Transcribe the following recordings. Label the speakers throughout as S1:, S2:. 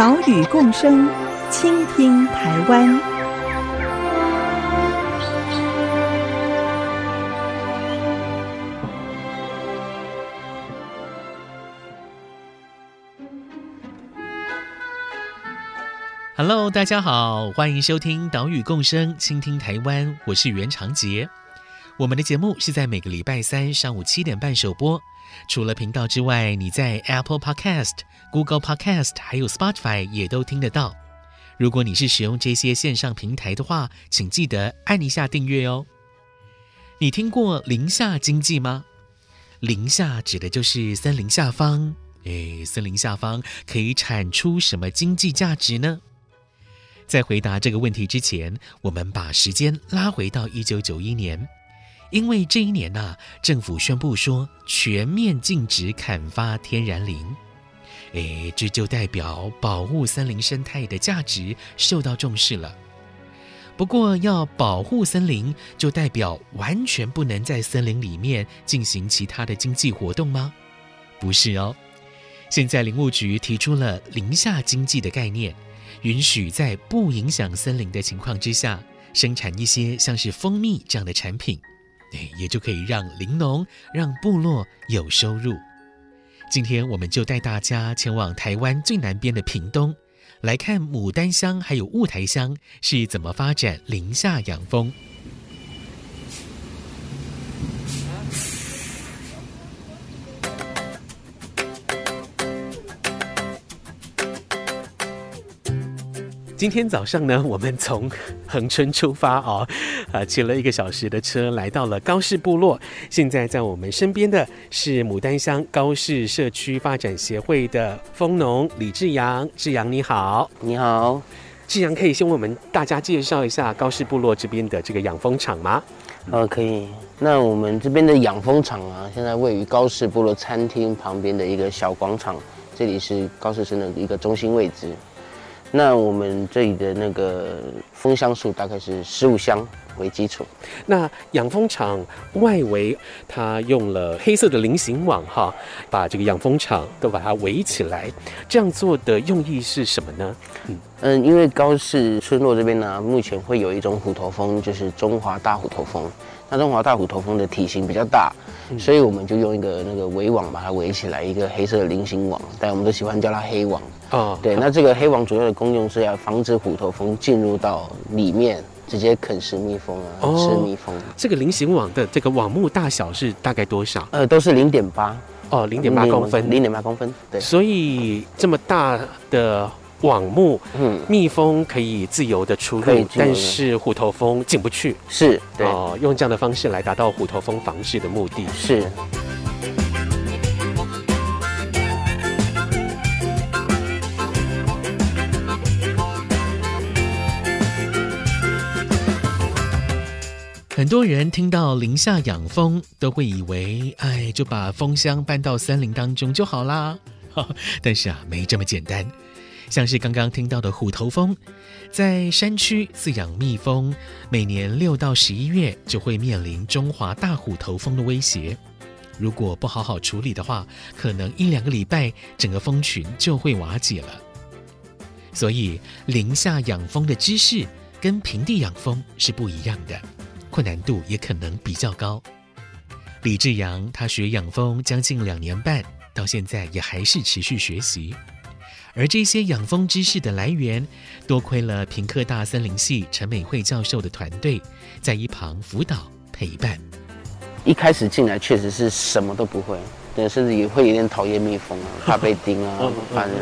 S1: 岛屿共生，倾听台湾。
S2: Hello，大家好，欢迎收听《岛屿共生，倾听台湾》，我是袁长杰。我们的节目是在每个礼拜三上午七点半首播。除了频道之外，你在 Apple Podcast、Google Podcast 还有 Spotify 也都听得到。如果你是使用这些线上平台的话，请记得按一下订阅哦。你听过林下经济吗？林下指的就是森林下方。诶，森林下方可以产出什么经济价值呢？在回答这个问题之前，我们把时间拉回到一九九一年，因为这一年呐、政府宣布说全面禁止砍伐天然林，诶，这就代表保护森林生态的价值受到重视了。不过，要保护森林，就代表完全不能在森林里面进行其他的经济活动吗？不是哦，现在林务局提出了林下经济的概念。允许在不影响森林的情况之下，生产一些像是蜂蜜这样的产品，对，也就可以让林农、让部落有收入。今天我们就带大家前往台湾最南边的屏东，来看牡丹乡还有雾台乡是怎么发展林下养蜂。今天早上呢，我们从恒春出发哦，啊，骑了一个小时的车来到了高氏部落。现在在我们身边的是牡丹乡高氏社区发展协会的蜂农李志阳。志阳你好，
S3: 你好，
S2: 志阳可以先为我们大家介绍一下高氏部落这边的这个养蜂场吗？
S3: 呃，可以。那我们这边的养蜂场啊，现在位于高氏部落餐厅旁边的一个小广场，这里是高士村的一个中心位置。那我们这里的那个蜂箱数大概是十五箱为基础。
S2: 那养蜂场外围，它用了黑色的菱形网哈，把这个养蜂场都把它围起来。这样做的用意是什么呢？
S3: 嗯嗯，因为高市村落这边呢，目前会有一种虎头蜂，就是中华大虎头蜂。那中华大虎头蜂的体型比较大，所以我们就用一个那个围网把它围起来，一个黑色的菱形网，但我们都喜欢叫它黑网。哦，对，那这个黑网主要的功用是要防止虎头蜂进入到里面，直接啃食蜜蜂啊，哦、吃蜜蜂。
S2: 这个菱形网的这个网目大小是大概多少？
S3: 呃，都是零点八。
S2: 哦，零点八公分。
S3: 零点八公分。对。
S2: 所以这么大的网目，嗯，蜜蜂可以自由的出入，但是虎头蜂进不去。
S3: 是，对。
S2: 哦，用这样的方式来达到虎头蜂防治的目的。
S3: 是。
S2: 很多人听到林下养蜂，都会以为，哎，就把蜂箱搬到森林当中就好啦。但是啊，没这么简单。像是刚刚听到的虎头蜂，在山区饲养蜜蜂，每年六到十一月就会面临中华大虎头蜂的威胁。如果不好好处理的话，可能一两个礼拜，整个蜂群就会瓦解了。所以，林下养蜂的知识跟平地养蜂是不一样的。困难度也可能比较高。李志阳他学养蜂将近两年半，到现在也还是持续学习。而这些养蜂知识的来源，多亏了平科大森林系陈美惠教授的团队在一旁辅导陪伴。
S3: 一开始进来确实是什么都不会，对，甚至也会有点讨厌蜜蜂啊，怕被叮啊，反正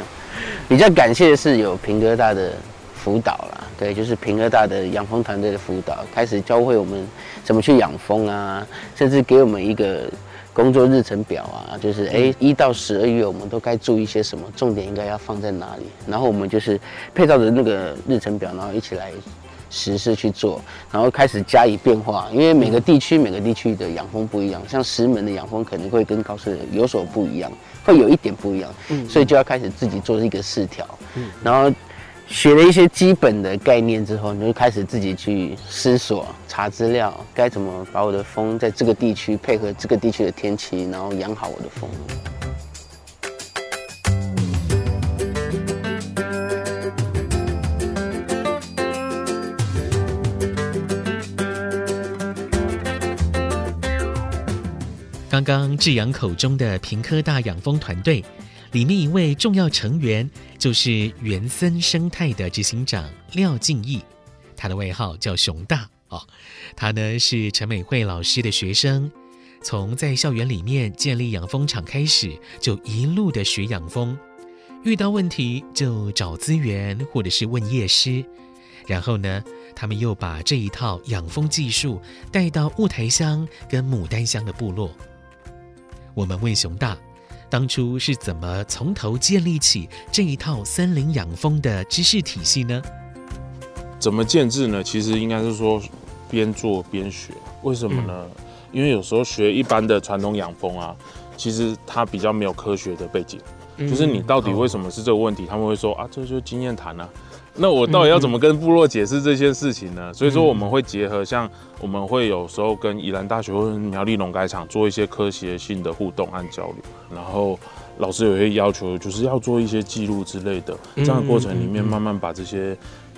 S3: 比较感谢的是有平科大的辅导啦。对，就是平科大的养蜂团队的辅导，开始教会我们怎么去养蜂啊，甚至给我们一个工作日程表啊，就是哎一到十二月我们都该注意些什么，重点应该要放在哪里，然后我们就是配套的那个日程表，然后一起来实施去做，然后开始加以变化，因为每个地区每个地区的养蜂不一样，像石门的养蜂可能会跟高社有所不一样，会有一点不一样，嗯，所以就要开始自己做一个试调，嗯，然后。学了一些基本的概念之后，你就开始自己去思索、查资料，该怎么把我的蜂在这个地区配合这个地区的天气，然后养好我的蜂。
S2: 刚刚志阳口中的屏科大养蜂团队。里面一位重要成员就是原森生态的执行长廖敬义，他的外号叫熊大哦。他呢是陈美惠老师的学生，从在校园里面建立养蜂场开始，就一路的学养蜂，遇到问题就找资源或者是问业师，然后呢，他们又把这一套养蜂技术带到雾台乡跟牡丹乡的部落。我们问熊大。当初是怎么从头建立起这一套森林养蜂的知识体系呢？
S4: 怎么建制呢？其实应该是说边做边学。为什么呢？嗯、因为有时候学一般的传统养蜂啊，其实它比较没有科学的背景。嗯、就是你到底为什么是这个问题？嗯、他们会说啊，这就是经验谈啊。那我到底要怎么跟部落解释这些事情呢？所以说我们会结合，像我们会有时候跟宜兰大学或者苗栗农改场做一些科学性的互动和交流，然后老师有些要求，就是要做一些记录之类的，这样的过程里面慢慢把这些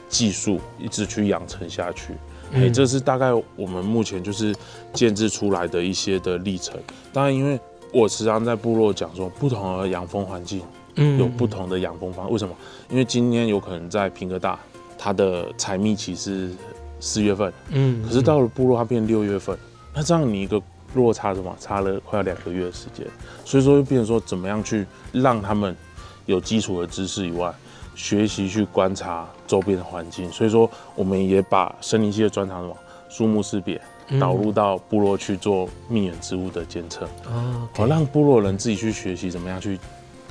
S4: 技术一直去养成下去。哎，这是大概我们目前就是建制出来的一些的历程。当然，因为我时常在部落讲说，不同的养蜂环境。嗯有不同的养蜂方，为什么？因为今天有可能在屏科大，它的采蜜期是四月份，嗯，可是到了部落它变六月份，那这样你一个落差什么？差了快要两个月的时间，所以说就变成说怎么样去让他们有基础的知识以外，学习去观察周边的环境。所以说我们也把森林系的专长什么树木识别导入到部落去做蜜源植物的监测，哦，好让部落人自己去学习怎么样去。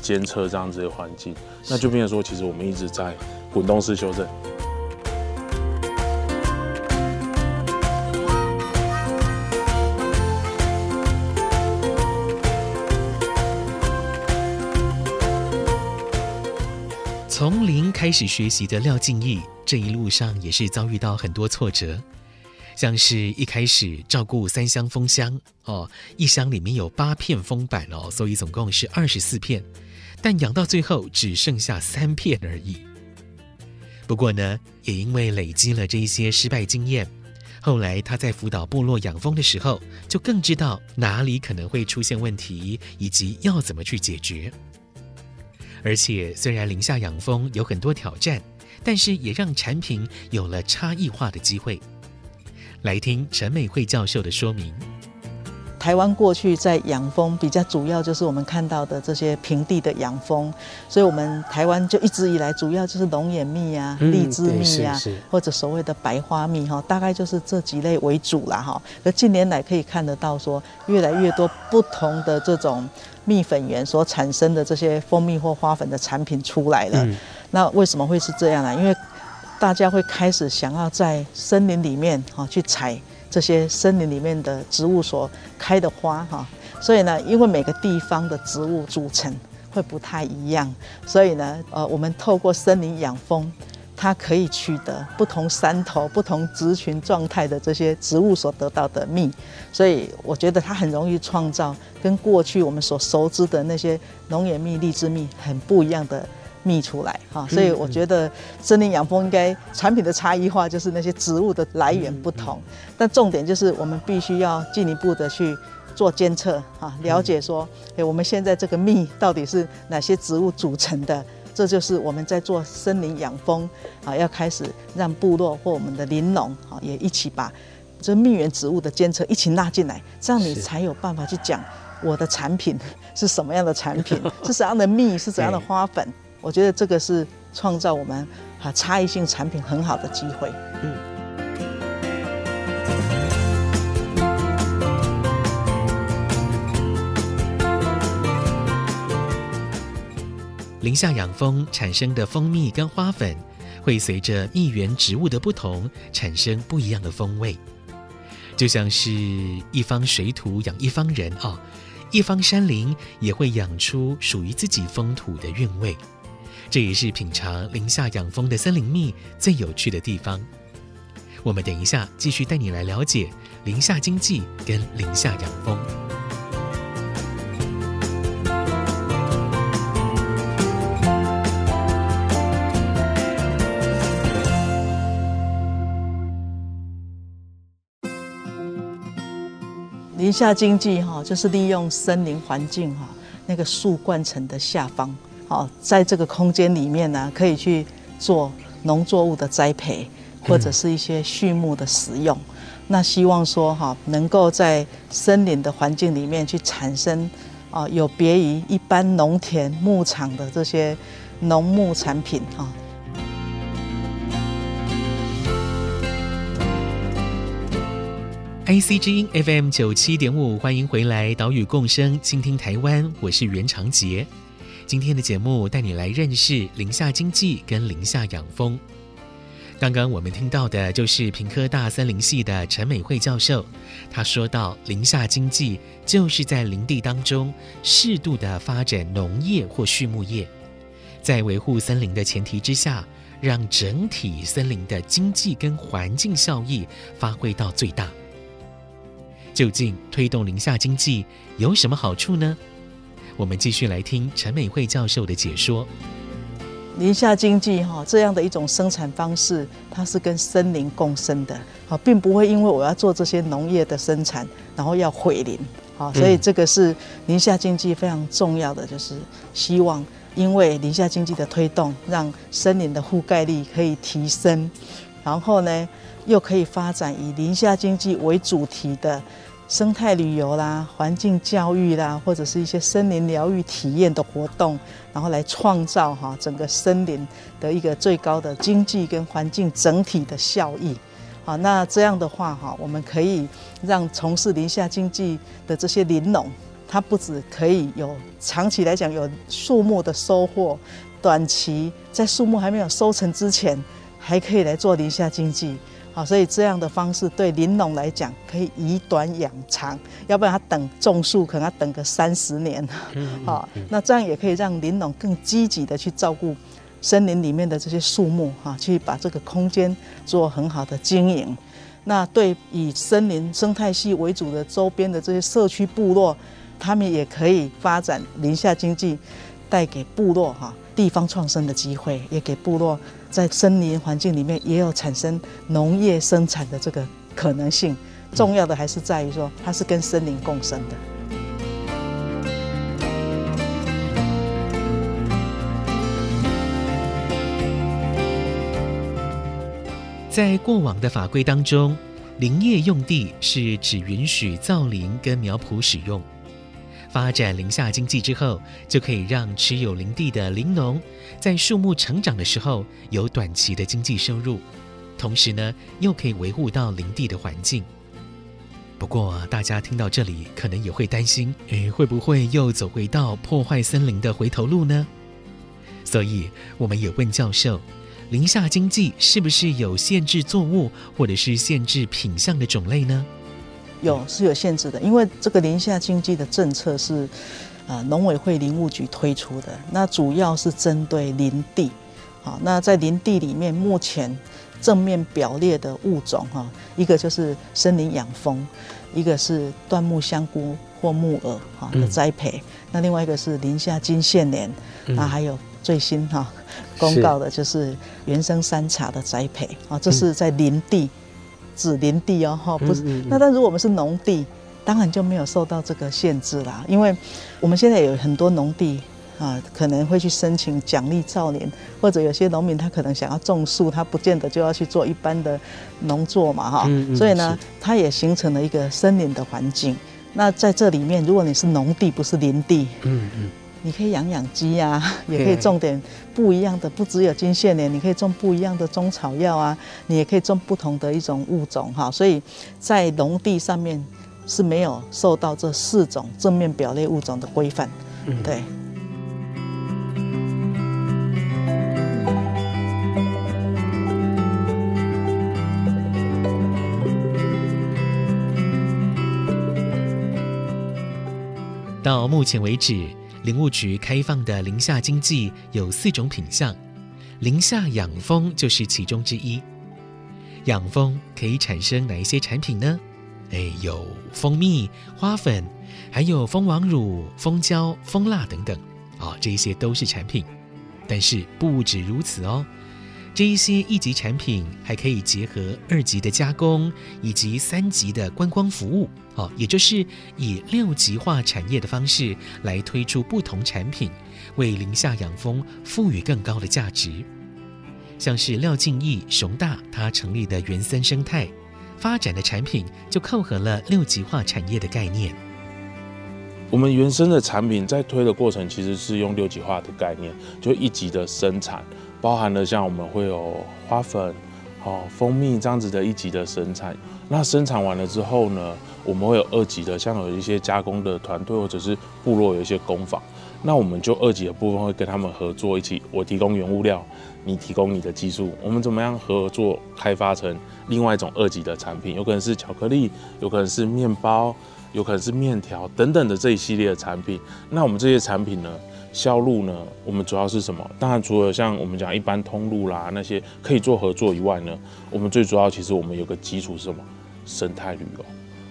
S4: 监测这样子的环境，那就变成说，其实我们一直在滚动式修正。
S2: 从零开始学习的廖敬义，这一路上也是遭遇到很多挫折，像是一开始照顾三箱蜂箱哦，一箱里面有八片蜂板哦，所以总共是二十四片。但养到最后只剩下三片而已。不过呢，也因为累积了这一些失败经验，后来他在辅导部落养蜂的时候，就更知道哪里可能会出现问题，以及要怎么去解决。而且，虽然林下养蜂有很多挑战，但是也让产品有了差异化的机会。来听陈美惠教授的说明。
S5: 台湾过去在养蜂比较主要就是我们看到的这些平地的养蜂，所以我们台湾就一直以来主要就是龙眼蜜啊、荔枝蜜啊，或者所谓的白花蜜哈，大概就是这几类为主啦哈。而近年来可以看得到说，越来越多不同的这种蜜粉源所产生的这些蜂蜜或花粉的产品出来了。那为什么会是这样呢？因为大家会开始想要在森林里面哈去采。这些森林里面的植物所开的花哈，所以呢，因为每个地方的植物组成会不太一样，所以呢，呃，我们透过森林养蜂，它可以取得不同山头、不同植群状态的这些植物所得到的蜜，所以我觉得它很容易创造跟过去我们所熟知的那些龙眼蜜、荔枝蜜很不一样的。蜜出来哈，所以我觉得森林养蜂应该产品的差异化就是那些植物的来源不同，但重点就是我们必须要进一步的去做监测啊，了解说，诶，我们现在这个蜜到底是哪些植物组成的？这就是我们在做森林养蜂啊，要开始让部落或我们的林农啊也一起把这蜜源植物的监测一起纳进来，这样你才有办法去讲我的产品是什么样的产品，是怎样的蜜，是怎样的花粉。我觉得这个是创造我们啊差异性产品很好的机会。嗯。
S2: 林下养蜂产生的蜂蜜跟花粉，会随着蜜源植物的不同，产生不一样的风味。就像是一方水土养一方人啊，一方山林也会养出属于自己风土的韵味。这也是品尝林下养蜂的森林蜜最有趣的地方。我们等一下继续带你来了解林下经济跟林下养蜂。
S5: 林下经济哈，就是利用森林环境哈，那个树冠层的下方，好，在这个空间里面呢，可以去做农作物的栽培，或者是一些畜牧的使用。那希望说哈，能够在森林的环境里面去产生啊，有别于一般农田牧场的这些农牧产品哈。
S2: IC 之音 FM 九七点五，欢迎回来，岛屿共生，倾听台湾，我是袁长杰。今天的节目带你来认识林下经济跟林下养蜂。刚刚我们听到的就是屏科大森林系的陈美惠教授，他说到林下经济就是在林地当中适度的发展农业或畜牧业，在维护森林的前提之下，让整体森林的经济跟环境效益发挥到最大。究竟推动林下经济有什么好处呢？我们继续来听陈美惠教授的解说。
S5: 林下经济哈这样的一种生产方式，它是跟森林共生的，啊，并不会因为我要做这些农业的生产，然后要毁林，啊，所以这个是林下经济非常重要的，就是希望因为林下经济的推动，让森林的覆盖率可以提升，然后呢，又可以发展以林下经济为主题的。生态旅游啦，环境教育啦，或者是一些森林疗愈体验的活动，然后来创造哈整个森林的一个最高的经济跟环境整体的效益。好，那这样的话哈，我们可以让从事林下经济的这些林农，它不只可以有长期来讲有树木的收获，短期在树木还没有收成之前，还可以来做林下经济。好，所以这样的方式对林农来讲可以以短养长，要不然他等种树可能要等个三十年。好，那这样也可以让林农更积极的去照顾森林里面的这些树木，哈，去把这个空间做很好的经营。那对以森林生态系为主的周边的这些社区部落，他们也可以发展林下经济，带给部落哈地方创生的机会，也给部落。在森林环境里面也有产生农业生产的这个可能性，重要的还是在于说它是跟森林共生的。
S2: 在过往的法规当中，林业用地是只允许造林跟苗圃使用。发展林下经济之后，就可以让持有林地的林农在树木成长的时候有短期的经济收入，同时呢，又可以维护到林地的环境。不过，大家听到这里可能也会担心，诶，会不会又走回到破坏森林的回头路呢？所以，我们也问教授，林下经济是不是有限制作物或者是限制品相的种类呢？
S5: 有是有限制的，因为这个林下经济的政策是，呃，农委会林务局推出的。那主要是针对林地，好，那在林地里面，目前正面表列的物种哈，一个就是森林养蜂，一个是椴木香菇或木耳哈的栽培，嗯、那另外一个是林下金线莲，那还有最新哈公告的就是原生山茶的栽培啊，这是在林地。指林地哦，哈，不是。那但如果我们是农地，当然就没有受到这个限制啦。因为我们现在有很多农地啊，可能会去申请奖励造林，或者有些农民他可能想要种树，他不见得就要去做一般的农作嘛，哈。所以呢，它也形成了一个森林的环境。那在这里面，如果你是农地，不是林地，嗯嗯。你可以养养鸡呀 也可以种点不一样的不只有金线莲你可以种不一样的中草药啊你也可以种不同的一种物种哈所以在农地上面是没有受到这四种正面表类物种的规范对。
S2: 到目前为止林务局开放的林下经济有四种品相，林下养蜂就是其中之一。养蜂可以产生哪一些产品呢？哎，有蜂蜜、花粉，还有蜂王乳、蜂胶、蜂蜡等等，啊、哦，这些都是产品。但是不止如此哦，这一些一级产品还可以结合二级的加工以及三级的观光服务，也就是以六级化产业的方式来推出不同产品，为林下养蜂赋予更高的价值。像是廖敬义、熊大他成立的原森生态。发展的产品就扣合了六级化产业的概念。
S4: 我们原生的产品在推的过程，其实是用六级化的概念，就一级的生产，包含了像我们会有花粉、哦蜂蜜这样子的一级的生产。那生产完了之后呢，我们会有二级的，像有一些加工的团队或者是部落有一些工坊。那我们就二级的部分会跟他们合作一起，我提供原物料，你提供你的技术，我们怎么样合作开发成另外一种二级的产品？有可能是巧克力，有可能是面包，有可能是面条等等的这一系列的产品。那我们这些产品呢，销路呢，我们主要是什么？当然除了像我们讲一般通路啦那些可以做合作以外呢，我们最主要其实我们有个基础是什么？生态旅游。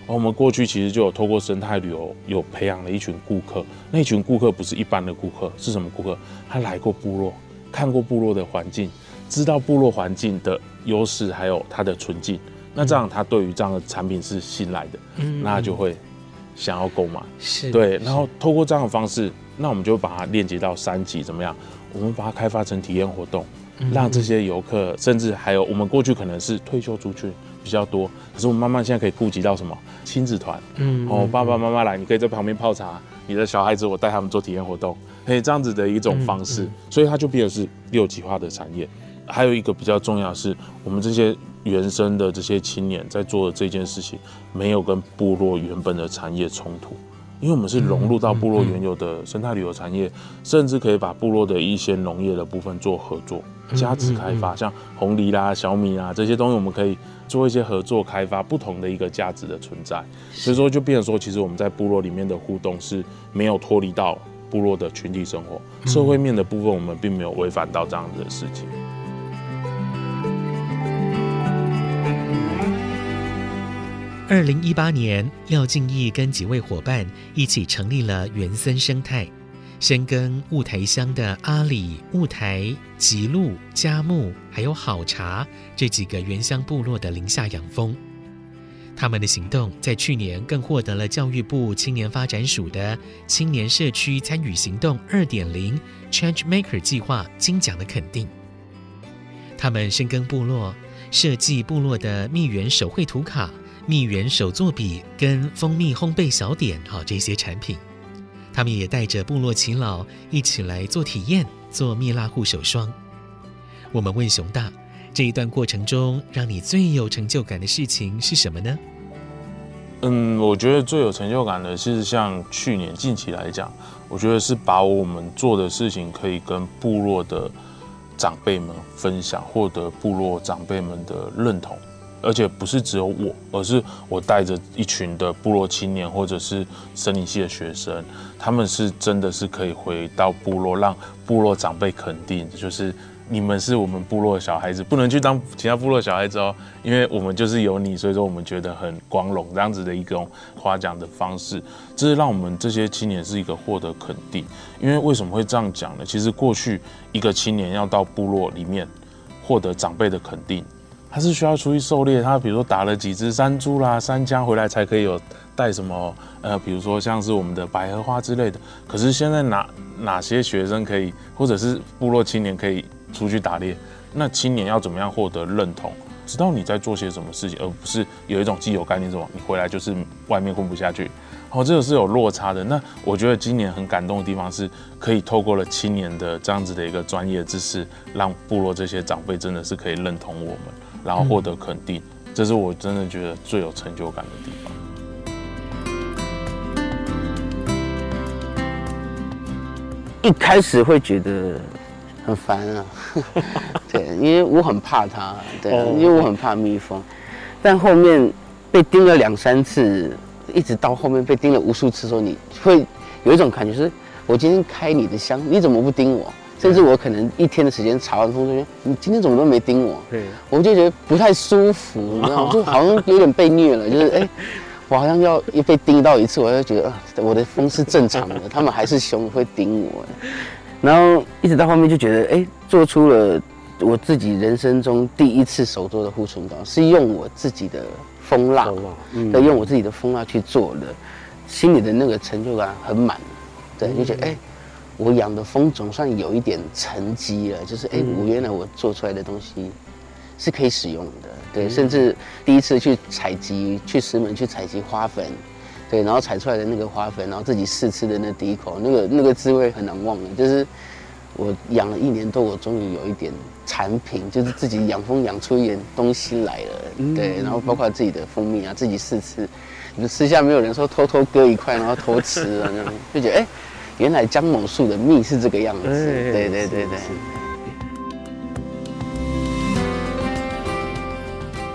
S4: 而我们过去其实就有透过生态旅游，有培养了一群顾客。那一群顾客不是一般的顾客，是什么顾客？他来过部落，看过部落的环境，知道部落环境的优势，还有它的纯净。那这样他对于这样的产品是信赖的，嗯，那就会想要购买。是对，然后透过这样的方式，那我们就把它链接到三级，怎么样？我们把它开发成体验活动，让这些游客，甚至还有我们过去可能是退休族群。比较多，可是我们慢慢现在可以顾及到什么？亲子团，嗯，哦，爸爸妈妈来，你可以在旁边泡茶，你的小孩子我带他们做体验活动，可以这样子的一种方式，嗯。嗯、所以它就变成是六级化的产业。还有一个比较重要的是，我们这些原生的这些青年在做的这件事情，没有跟部落原本的产业冲突。因为我们是融入到部落原有的生态旅游产业，甚至可以把部落的一些农业的部分做合作、加值开发，像红梨啦、小米啦这些东西，我们可以做一些合作开发，不同的一个价值的存在。所以说，就变成说，其实我们在部落里面的互动是没有脱离到部落的群体生活，社会面的部分我们并没有违反到这样子的事情。
S2: 二零一八年，廖敬义跟几位伙伴一起成立了原森生态，深耕雾台乡的阿里、雾台、吉鹿、佳木，还有好茶这几个原乡部落的林下养蜂。他们的行动在去年更获得了教育部青年发展署的青年社区参与行动二点零 Change Maker 计划金奖的肯定。他们深耕部落，设计部落的蜜源手绘图卡。蜜源手作笔跟蜂蜜烘焙小点，好这些产品，他们也带着部落耆老一起来做体验，做蜜蜡护手霜。我们问熊大，这一段过程中让你最有成就感的事情是什么呢？
S4: 嗯，我觉得最有成就感的是像去年近期来讲，我觉得是把我们做的事情可以跟部落的长辈们分享，获得部落长辈们的认同。而且不是只有我，而是我带着一群的部落青年，或者是森林系的学生，他们是真的是可以回到部落，让部落长辈肯定，就是你们是我们部落的小孩子，不能去当其他部落小孩子哦，因为我们就是有你，所以说我们觉得很光荣，这样子的一种夸奖的方式，这是让我们这些青年是一个获得肯定。因为为什么会这样讲呢？其实过去一个青年要到部落里面获得长辈的肯定。他是需要出去狩猎，他比如说打了几只山猪啦、山羌回来才可以有带什么呃，比如说像是我们的百合花之类的。可是现在哪哪些学生可以，或者是部落青年可以出去打猎？那青年要怎么样获得认同？知道你在做些什么事情，而不是有一种既有概念，什么你回来就是外面混不下去。哦，这个是有落差的。那我觉得今年很感动的地方是，可以透过了青年的这样子的一个专业知识，让部落这些长辈真的是可以认同我们。然后获得肯定，这是我真的觉得最有成就感的地方。
S3: 一开始会觉得很烦啊，对，因为我很怕它，对，因为我很怕蜜蜂。但后面被叮了两三次，一直到后面被叮了无数次的时候，你会有一种感觉是，我今天开你的箱，你怎么不叮我？甚至我可能一天的时间查完风说，你今天怎么都没盯我？对，我就觉得不太舒服，你知道吗？就好像有点被虐了，就是哎，我好像要一被盯到一次，我就觉得啊，我的风是正常的，他们还是熊会叮我。然后一直到后面就觉得，哎，做出了我自己人生中第一次手做的护唇膏，是用我自己的蜂蜡，对，用我自己的蜂蜡去做的，心里的那个成就感很满，对，就觉得哎。我养的蜂总算有一点成绩了，就是哎，我原来我做出来的东西是可以使用的，对，甚至第一次去采集，去石门去采集花粉，对，然后采出来的那个花粉，然后自己试吃的那第一口，那个那个滋味很难忘的，就是我养了一年多，我终于有一点产品，就是自己养蜂养出一点东西来了，对，然后包括自己的蜂蜜啊，自己试吃，就私下没有人说偷偷割一块然后偷吃啊，那种就觉得哎。原来姜某树的蜜是这个样子，对对对对。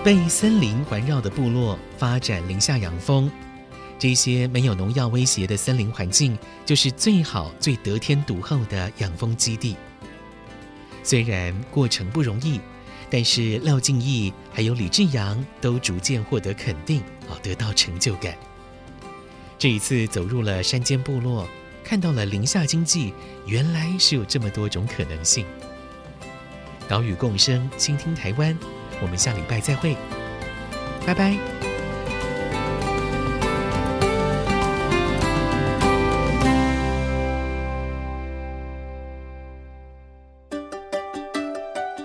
S2: 被森林环绕的部落发展林下养蜂，这些没有农药威胁的森林环境，就是最好、最得天独厚的养蜂基地。虽然过程不容易，但是廖敬义还有李志阳都逐渐获得肯定，啊，得到成就感。这一次走入了山间部落。看到了林下经济，原来是有这么多种可能性。岛屿共生，倾听台湾，我们下礼拜再会，拜拜。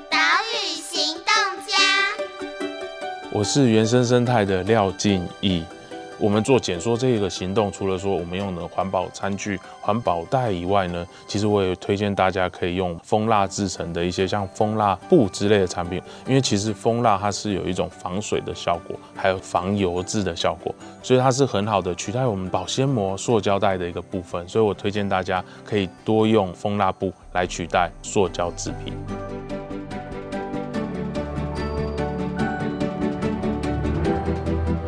S6: 岛屿行动家，
S4: 我是原生生态的廖静毅。我们做减塑这个行动，除了说我们用的环保餐具、环保袋以外呢，其实我也推荐大家可以用蜂蜡制成的一些像蜂蜡布之类的产品，因为其实蜂蜡它是有一种防水的效果，还有防油渍的效果，所以它是很好的取代我们保鲜膜、塑胶袋的一个部分。所以我推荐大家可以多用蜂蜡布来取代塑胶制品。